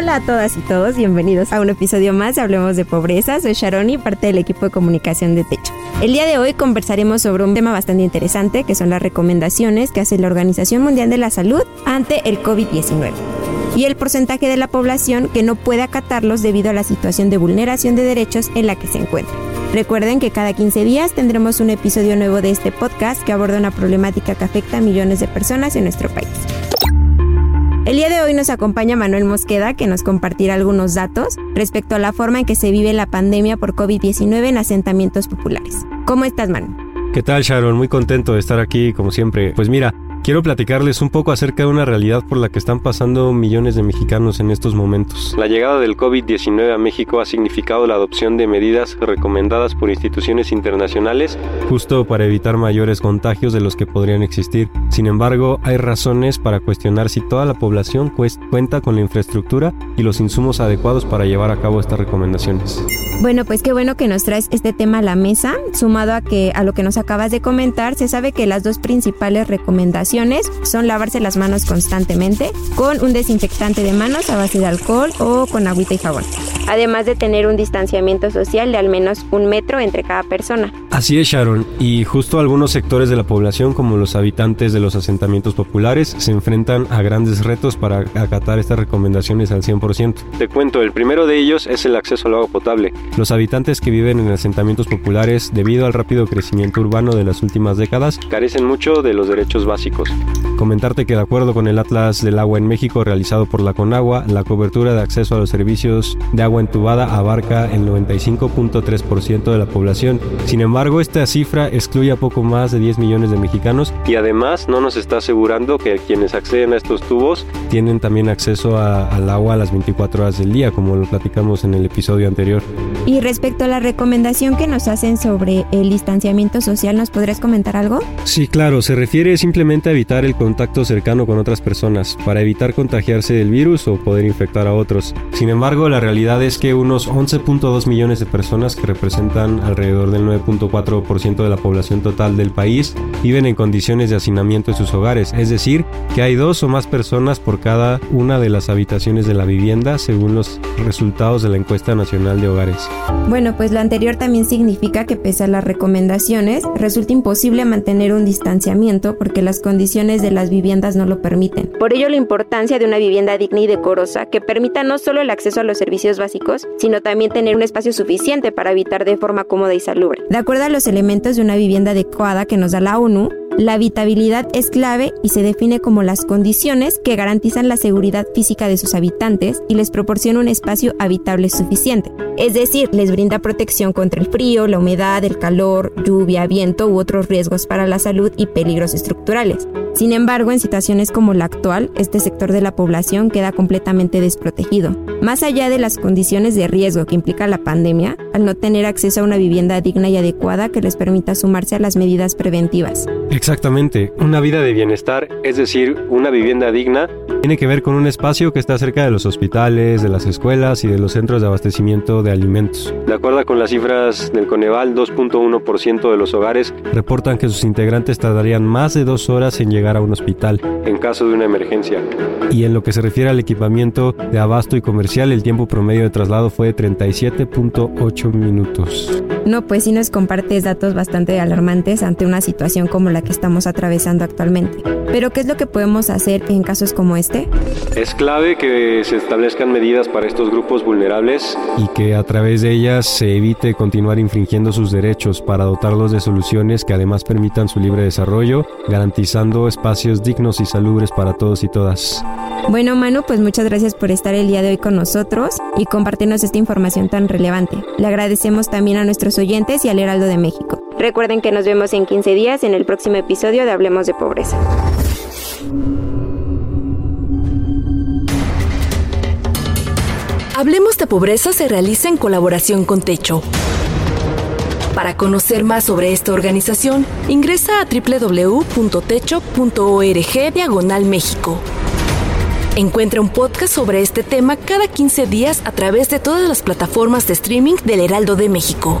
Hola a todas y todos, bienvenidos a un episodio más de Hablemos de Pobreza. Soy Sharon y parte del equipo de comunicación de Techo. El día de hoy conversaremos sobre un tema bastante interesante que son las recomendaciones que hace la Organización Mundial de la Salud ante el COVID-19 y el porcentaje de la población que no puede acatarlos debido a la situación de vulneración de derechos en la que se encuentra. Recuerden que cada 15 días tendremos un episodio nuevo de este podcast que aborda una problemática que afecta a millones de personas en nuestro país. El día de hoy nos acompaña Manuel Mosqueda, que nos compartirá algunos datos respecto a la forma en que se vive la pandemia por COVID-19 en asentamientos populares. ¿Cómo estás, Manuel? ¿Qué tal, Sharon? Muy contento de estar aquí, como siempre. Pues mira, quiero platicarles un poco acerca de una realidad por la que están pasando millones de mexicanos en estos momentos. La llegada del COVID-19 a México ha significado la adopción de medidas recomendadas por instituciones internacionales justo para evitar mayores contagios de los que podrían existir. Sin embargo, hay razones para cuestionar si toda la población cuenta con la infraestructura y los insumos adecuados para llevar a cabo estas recomendaciones. Bueno, pues qué bueno que nos traes este tema a la mesa, sumado a que a lo que nos acabas de comentar, se sabe que las dos principales recomendaciones son lavarse las manos constantemente con un desinfectante de manos a base de alcohol o con agüita y jabón, además de tener un distanciamiento social de al menos un metro entre cada persona. Así es, Sharon, y justo algunos sectores de la población, como los habitantes de los asentamientos populares, se enfrentan a grandes retos para acatar estas recomendaciones al 100%. Te cuento, el primero de ellos es el acceso al agua potable. Los habitantes que viven en asentamientos populares, debido al rápido crecimiento urbano de las últimas décadas, carecen mucho de los derechos básicos. chicos. Comentarte que de acuerdo con el Atlas del Agua en México realizado por la Conagua, la cobertura de acceso a los servicios de agua entubada abarca el 95.3% de la población. Sin embargo, esta cifra excluye a poco más de 10 millones de mexicanos y además no nos está asegurando que quienes acceden a estos tubos tienen también acceso a- al agua a las 24 horas del día, como lo platicamos en el episodio anterior. Y respecto a la recomendación que nos hacen sobre el distanciamiento social, ¿nos podrías comentar algo? Sí, claro, se refiere simplemente a evitar el contacto cercano con otras personas, para evitar contagiarse del virus o poder infectar a otros. Sin embargo, la realidad es que unos 11.2 millones de personas, que representan alrededor del 9.4% de la población total del país, viven en condiciones de hacinamiento en sus hogares, es decir, que hay dos o más personas por cada una de las habitaciones de la vivienda, según los resultados de la encuesta nacional de hogares. Bueno, pues lo anterior también significa que pese a las recomendaciones, resulta imposible mantener un distanciamiento porque las condiciones de las viviendas no lo permiten. Por ello la importancia de una vivienda digna y decorosa que permita no solo el acceso a los servicios básicos, sino también tener un espacio suficiente para habitar de forma cómoda y salubre. De acuerdo a los elementos de una vivienda adecuada que nos da la ONU, la habitabilidad es clave y se define como las condiciones que garantizan la seguridad física de sus habitantes y les proporciona un espacio habitable suficiente. Es decir, les brinda protección contra el frío, la humedad, el calor, lluvia, viento u otros riesgos para la salud y peligros estructurales. Sin embargo, en situaciones como la actual, este sector de la población queda completamente desprotegido. Más allá de las condiciones de riesgo que implica la pandemia, al no tener acceso a una vivienda digna y adecuada que les permita sumarse a las medidas preventivas. Exactamente, una vida de bienestar, es decir, una vivienda digna, tiene que ver con un espacio que está cerca de los hospitales, de las escuelas y de los centros de abastecimiento de alimentos. De acuerdo con las cifras del Coneval, 2.1% de los hogares reportan que sus integrantes tardarían más de dos horas en llegar a un hospital en caso de una emergencia. Y en lo que se refiere al equipamiento de abasto y comercial, el tiempo promedio de traslado fue de 37.8 minutos. No, pues sí nos compartes datos bastante alarmantes ante una situación como la que estamos atravesando actualmente. Pero ¿qué es lo que podemos hacer en casos como este? este? Es clave que se establezcan medidas para estos grupos vulnerables y que a través de ellas se evite continuar infringiendo sus derechos para dotarlos de soluciones que además permitan su libre desarrollo, garantizando espacios dignos y salubres para todos y todas. Bueno, Manu, pues muchas gracias por estar el día de hoy con nosotros y compartirnos esta información tan relevante. Le agradecemos también a nuestros oyentes y al Heraldo de México. Recuerden que nos vemos en 15 días en el próximo episodio de Hablemos de Pobreza. Hablemos de Pobreza se realiza en colaboración con Techo. Para conocer más sobre esta organización, ingresa a www.techo.org diagonal México. Encuentra un podcast sobre este tema cada 15 días a través de todas las plataformas de streaming del Heraldo de México.